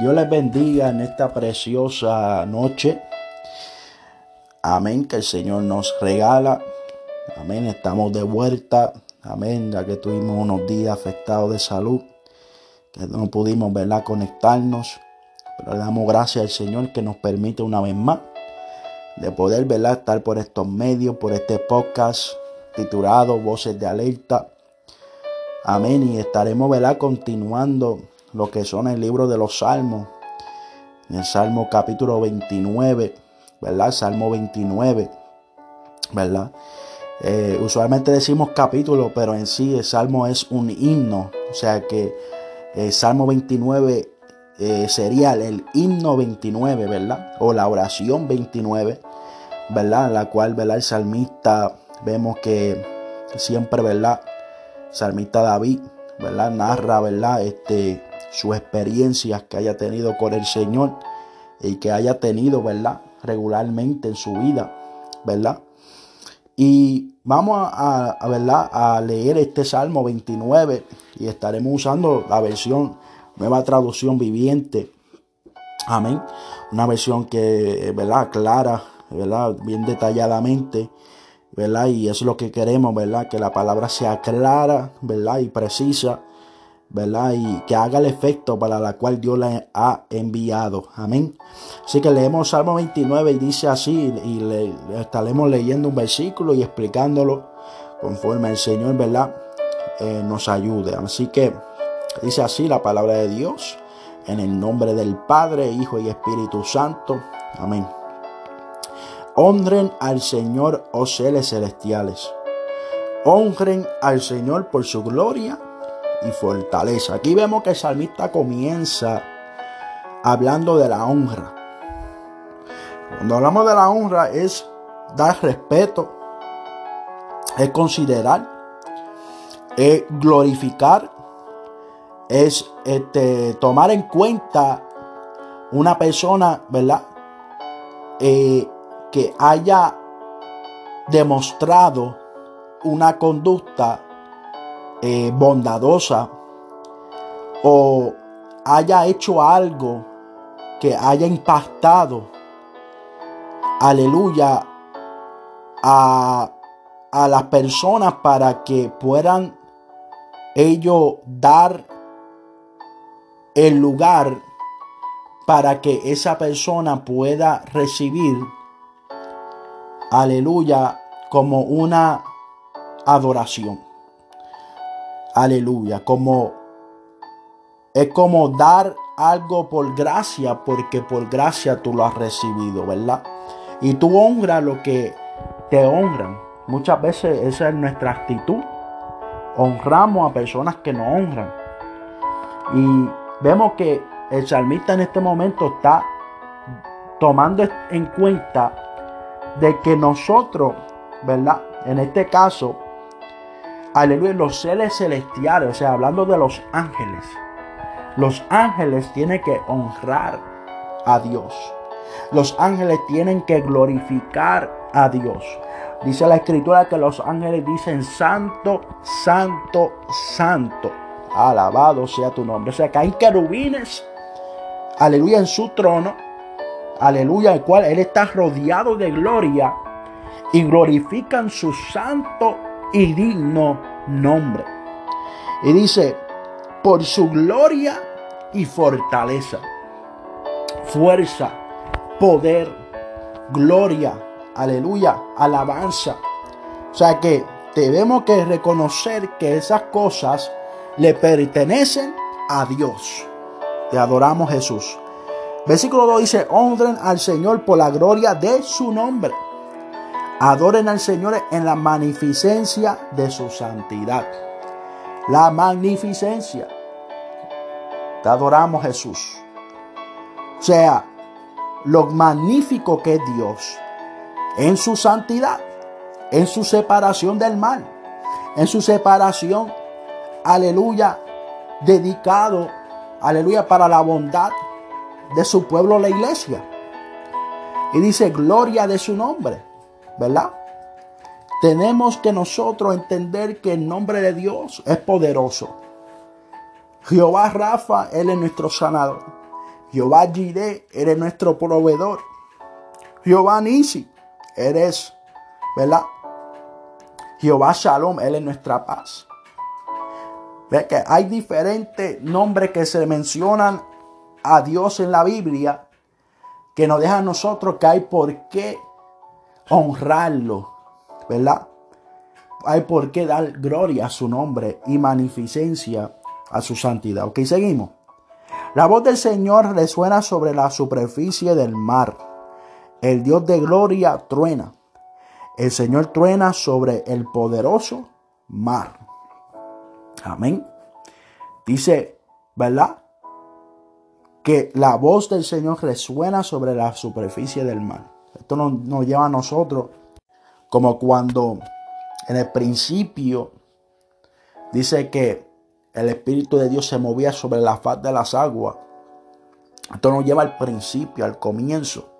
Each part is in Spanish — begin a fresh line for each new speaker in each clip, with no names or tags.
Dios les bendiga en esta preciosa noche. Amén, que el Señor nos regala. Amén, estamos de vuelta. Amén, ya que tuvimos unos días afectados de salud, que no pudimos ¿verdad? conectarnos. Pero le damos gracias al Señor que nos permite una vez más de poder ¿verdad? estar por estos medios, por este podcast titulado Voces de Alerta. Amén, y estaremos ¿verdad? continuando lo que son el libro de los Salmos. En el Salmo capítulo 29, ¿verdad? Salmo 29, ¿verdad? Eh, usualmente decimos capítulo, pero en sí el Salmo es un himno. O sea que el Salmo 29 eh, sería el himno 29, ¿verdad? O la oración 29, ¿verdad? La cual, ¿verdad? El salmista vemos que siempre, ¿verdad? Salmista David, ¿verdad? Narra, ¿verdad? Este, sus experiencias que haya tenido con el Señor y que haya tenido, ¿verdad? Regularmente en su vida, ¿verdad? Y vamos a, ¿verdad? a leer este Salmo 29 y estaremos usando la versión, nueva traducción viviente. Amén. Una versión que, ¿verdad? Clara, ¿verdad? Bien detalladamente, ¿verdad? Y es lo que queremos, ¿verdad? Que la palabra sea clara, ¿verdad? Y precisa ¿verdad? Y que haga el efecto para la cual Dios la ha enviado. Amén. Así que leemos Salmo 29 y dice así, y le, estaremos leyendo un versículo y explicándolo conforme el Señor, ¿verdad? Eh, nos ayude. Así que dice así la palabra de Dios, en el nombre del Padre, Hijo y Espíritu Santo. Amén. Honren al Señor, oh seres celestiales. Honren al Señor por su gloria y fortaleza. Aquí vemos que el salmista comienza hablando de la honra. Cuando hablamos de la honra es dar respeto, es considerar, es glorificar, es este, tomar en cuenta una persona, ¿verdad? Eh, que haya demostrado una conducta eh, bondadosa o haya hecho algo que haya impactado, aleluya, a, a las personas para que puedan ellos dar el lugar para que esa persona pueda recibir, aleluya, como una adoración. Aleluya. Como es como dar algo por gracia, porque por gracia tú lo has recibido, ¿verdad? Y tú honras lo que te honran. Muchas veces esa es nuestra actitud. Honramos a personas que nos honran. Y vemos que el salmista en este momento está tomando en cuenta de que nosotros, ¿verdad? En este caso, aleluya, los seres celestiales, o sea, hablando de los ángeles. Los ángeles tienen que honrar a Dios. Los ángeles tienen que glorificar a Dios. Dice la escritura que los ángeles dicen santo, santo, santo. Alabado sea tu nombre. O sea que hay querubines, aleluya, en su trono. Aleluya, el cual Él está rodeado de gloria. Y glorifican su santo y digno nombre. Y dice, por su gloria y fortaleza, fuerza, poder, gloria, aleluya, alabanza. O sea que tenemos que reconocer que esas cosas le pertenecen a Dios. Te adoramos Jesús. Versículo 2 dice, honren al Señor por la gloria de su nombre. Adoren al Señor en la magnificencia de su santidad. La magnificencia. Te adoramos Jesús. O sea, lo magnífico que es Dios en su santidad, en su separación del mal, en su separación, aleluya, dedicado, aleluya, para la bondad de su pueblo, la iglesia. Y dice, gloria de su nombre. ¿Verdad? Tenemos que nosotros entender que el nombre de Dios es poderoso. Jehová Rafa, Él es nuestro sanador. Jehová Jireh, eres nuestro proveedor. Jehová Nisi, eres, ¿verdad? Jehová Shalom, Él es nuestra paz. Ve que hay diferentes nombres que se mencionan a Dios en la Biblia que nos dejan a nosotros que hay por qué honrarlo, ¿verdad? Hay por qué dar gloria a su nombre y magnificencia a su santidad. Ok, seguimos. La voz del Señor resuena sobre la superficie del mar. El Dios de gloria truena. El Señor truena sobre el poderoso mar. Amén. Dice, ¿verdad? Que la voz del Señor resuena sobre la superficie del mar. Esto nos, nos lleva a nosotros como cuando en el principio dice que el Espíritu de Dios se movía sobre la faz de las aguas. Esto nos lleva al principio, al comienzo.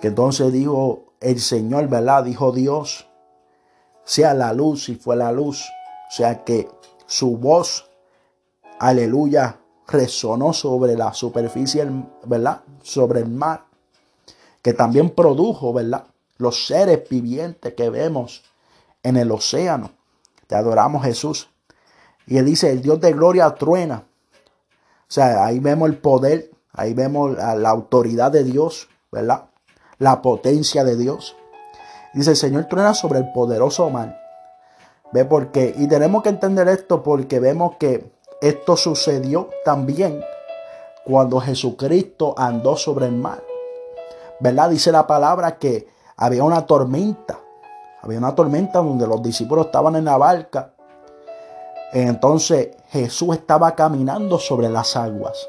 Que entonces dijo el Señor, ¿verdad? Dijo Dios, sea la luz y fue la luz. O sea que su voz, aleluya, resonó sobre la superficie, ¿verdad? Sobre el mar. Que también produjo, ¿verdad? Los seres vivientes que vemos en el océano. Te adoramos Jesús. Y él dice, el Dios de gloria truena. O sea, ahí vemos el poder, ahí vemos la autoridad de Dios, ¿verdad? La potencia de Dios. Dice, el Señor truena sobre el poderoso mar. ¿Ve por qué? Y tenemos que entender esto porque vemos que esto sucedió también cuando Jesucristo andó sobre el mar. ¿Verdad? Dice la palabra que había una tormenta. Había una tormenta donde los discípulos estaban en la barca entonces Jesús estaba caminando sobre las aguas.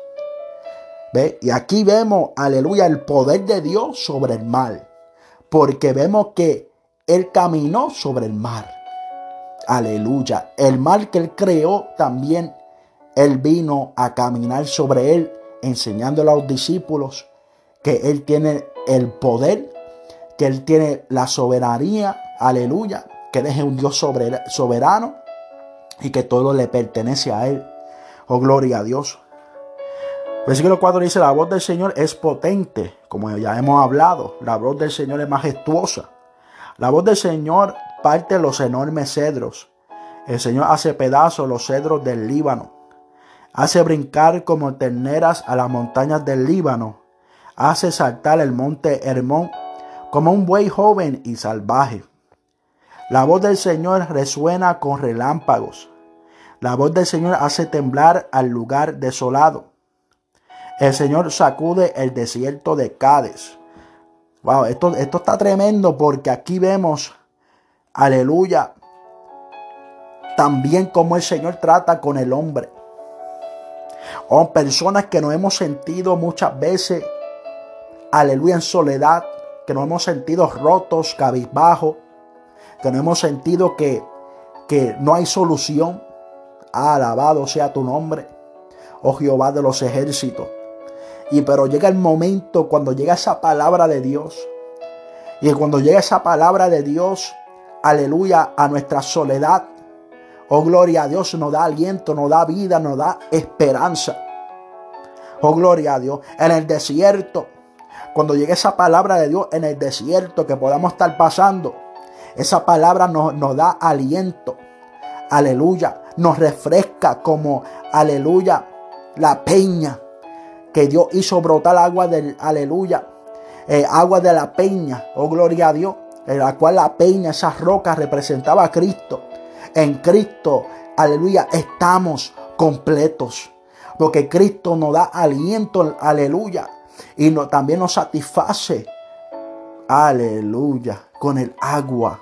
¿Ve? Y aquí vemos, aleluya, el poder de Dios sobre el mar. Porque vemos que Él caminó sobre el mar. Aleluya. El mar que Él creó también, Él vino a caminar sobre Él, enseñándole a los discípulos que Él tiene el poder, que Él tiene la soberanía. Aleluya. Que Él es un Dios soberano y que todo le pertenece a Él. Oh, gloria a Dios. Versículo 4 dice, la voz del Señor es potente, como ya hemos hablado, la voz del Señor es majestuosa. La voz del Señor parte los enormes cedros. El Señor hace pedazos los cedros del Líbano. Hace brincar como terneras a las montañas del Líbano. Hace saltar el monte Hermón como un buey joven y salvaje. La voz del Señor resuena con relámpagos. La voz del Señor hace temblar al lugar desolado. El Señor sacude el desierto de Cádiz. Wow, esto, esto está tremendo porque aquí vemos, aleluya, también como el Señor trata con el hombre. O oh, personas que nos hemos sentido muchas veces, aleluya, en soledad, que nos hemos sentido rotos, cabizbajos que no hemos sentido que, que no hay solución. alabado sea tu nombre, oh Jehová de los ejércitos. Y pero llega el momento cuando llega esa palabra de Dios. Y cuando llega esa palabra de Dios, aleluya, a nuestra soledad. Oh gloria a Dios, nos da aliento, nos da vida, nos da esperanza. Oh gloria a Dios. En el desierto, cuando llegue esa palabra de Dios en el desierto que podamos estar pasando. Esa palabra nos, da aliento. Aleluya. Nos refresca como, aleluya, la peña que Dios hizo brotar agua del, aleluya, eh, agua de la peña, oh gloria a Dios, en la cual la peña, esa roca representaba a Cristo. En Cristo, aleluya, estamos completos. Porque Cristo nos da aliento, aleluya, y también nos satisface, aleluya, con el agua.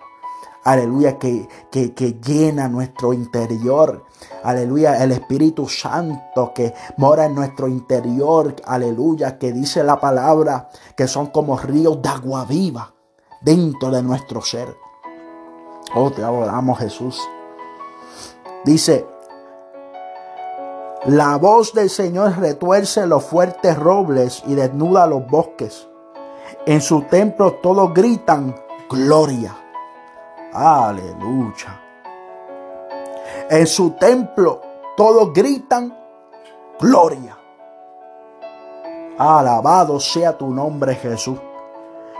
Aleluya, que, que, que llena nuestro interior. Aleluya, el Espíritu Santo que mora en nuestro interior. Aleluya, que dice la palabra que son como ríos de agua viva dentro de nuestro ser. Oh, te adoramos Jesús. Dice, la voz del Señor retuerce los fuertes robles y desnuda los bosques. En su templo todos gritan gloria. Aleluya. En su templo todos gritan gloria. Alabado sea tu nombre Jesús.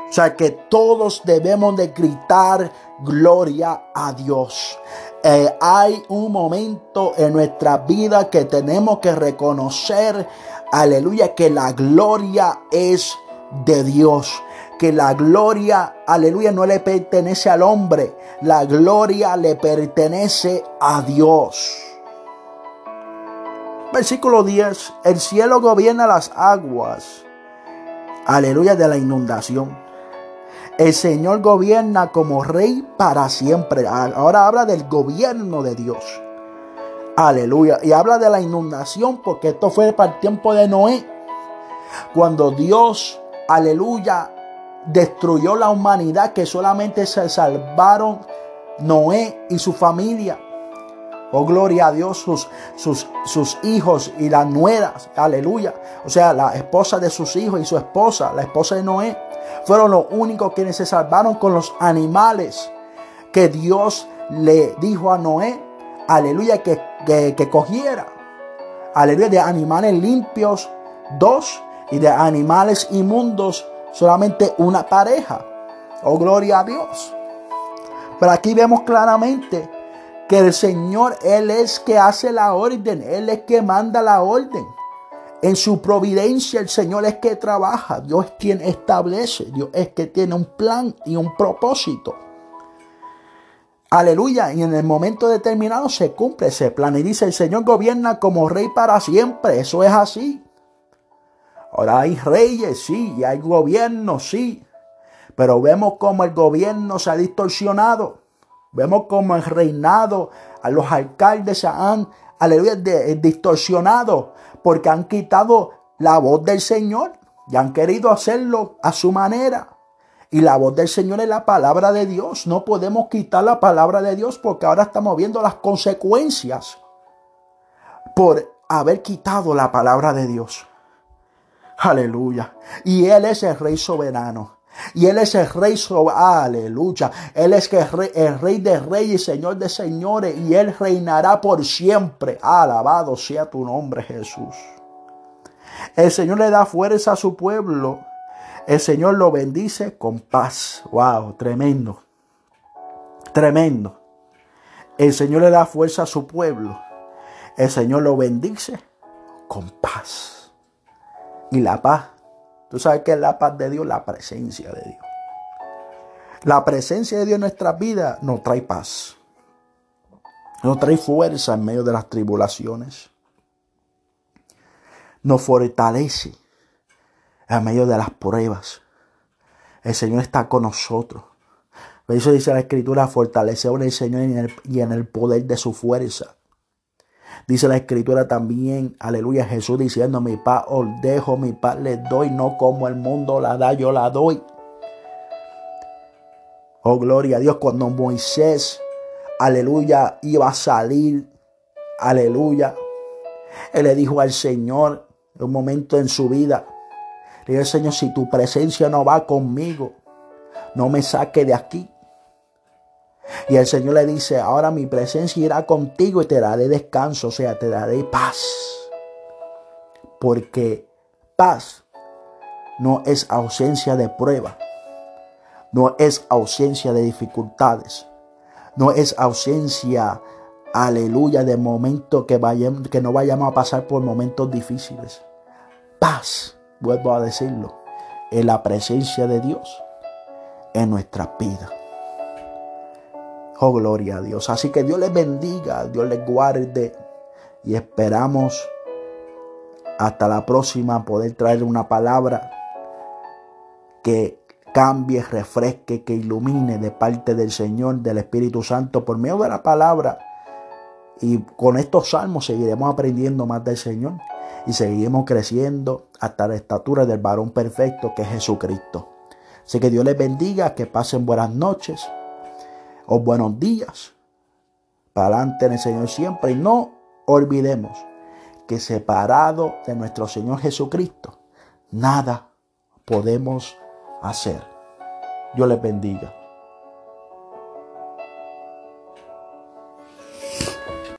O sea que todos debemos de gritar gloria a Dios. Eh, hay un momento en nuestra vida que tenemos que reconocer, aleluya, que la gloria es de Dios. Que la gloria, aleluya, no le pertenece al hombre. La gloria le pertenece a Dios. Versículo 10. El cielo gobierna las aguas. Aleluya de la inundación. El Señor gobierna como rey para siempre. Ahora habla del gobierno de Dios. Aleluya. Y habla de la inundación porque esto fue para el tiempo de Noé. Cuando Dios, aleluya, destruyó la humanidad que solamente se salvaron Noé y su familia. Oh, gloria a Dios, sus, sus, sus, hijos y las nueras. Aleluya. O sea, la esposa de sus hijos y su esposa, la esposa de Noé fueron los únicos quienes se salvaron con los animales que Dios le dijo a Noé, aleluya, que, que, cogiera. Aleluya, de animales limpios, dos, y de animales inmundos, solamente una pareja. Oh, gloria a Dios. Pero aquí vemos claramente que el Señor, Él es que hace la orden, Él es que manda la orden. En su providencia el Señor es que trabaja, Dios es quien establece, Dios es que tiene un plan y un propósito. Aleluya, y en el momento determinado se cumple ese plan y dice, el Señor gobierna como rey para siempre, eso es así. Ahora hay reyes, sí, y hay gobierno, sí, pero vemos cómo el gobierno se ha distorsionado, vemos cómo el reinado a los alcaldes se han, aleluya, distorsionado porque han quitado la voz del Señor y han querido hacerlo a su manera. Y la voz del Señor es la palabra de Dios. No podemos quitar la palabra de Dios porque ahora estamos viendo las consecuencias por haber quitado la palabra de Dios. Aleluya. Y Él es el Rey soberano. Y Él es el Rey. Aleluya. Él es el rey, el rey de Reyes Señor de Señores. Y Él reinará por siempre. Alabado sea tu nombre, Jesús. El Señor le da fuerza a su pueblo. El Señor lo bendice con paz. Wow, tremendo. Tremendo. El Señor le da fuerza a su pueblo. El Señor lo bendice con paz. Y la paz Tú sabes que es la paz de Dios, la presencia de Dios. La presencia de Dios en nuestras vidas nos trae paz. Nos trae fuerza en medio de las tribulaciones. Nos fortalece en medio de las pruebas. El Señor está con nosotros. Por eso dice la Escritura, fortalece en el Señor y en el poder de su fuerza. Dice la escritura también, aleluya, Jesús diciendo, mi paz os dejo, mi paz les doy, no como el mundo la da, yo la doy. Oh, gloria a Dios, cuando Moisés, aleluya, iba a salir, aleluya, él le dijo al Señor, un momento en su vida, le dijo, Señor, si tu presencia no va conmigo, no me saque de aquí. Y el Señor le dice, ahora mi presencia irá contigo y te daré descanso, o sea, te daré paz. Porque paz no es ausencia de prueba, no es ausencia de dificultades, no es ausencia, aleluya, de momentos que, que no vayamos a pasar por momentos difíciles. Paz, vuelvo a decirlo, es la presencia de Dios en nuestra vida. Oh, gloria a Dios. Así que Dios les bendiga, Dios les guarde y esperamos hasta la próxima poder traer una palabra que cambie, refresque, que ilumine de parte del Señor, del Espíritu Santo por medio de la palabra. Y con estos salmos seguiremos aprendiendo más del Señor y seguiremos creciendo hasta la estatura del varón perfecto que es Jesucristo. Así que Dios les bendiga, que pasen buenas noches o buenos días. Para adelante en el Señor siempre. Y no olvidemos que separado de nuestro Señor Jesucristo, nada podemos hacer. Dios les bendiga.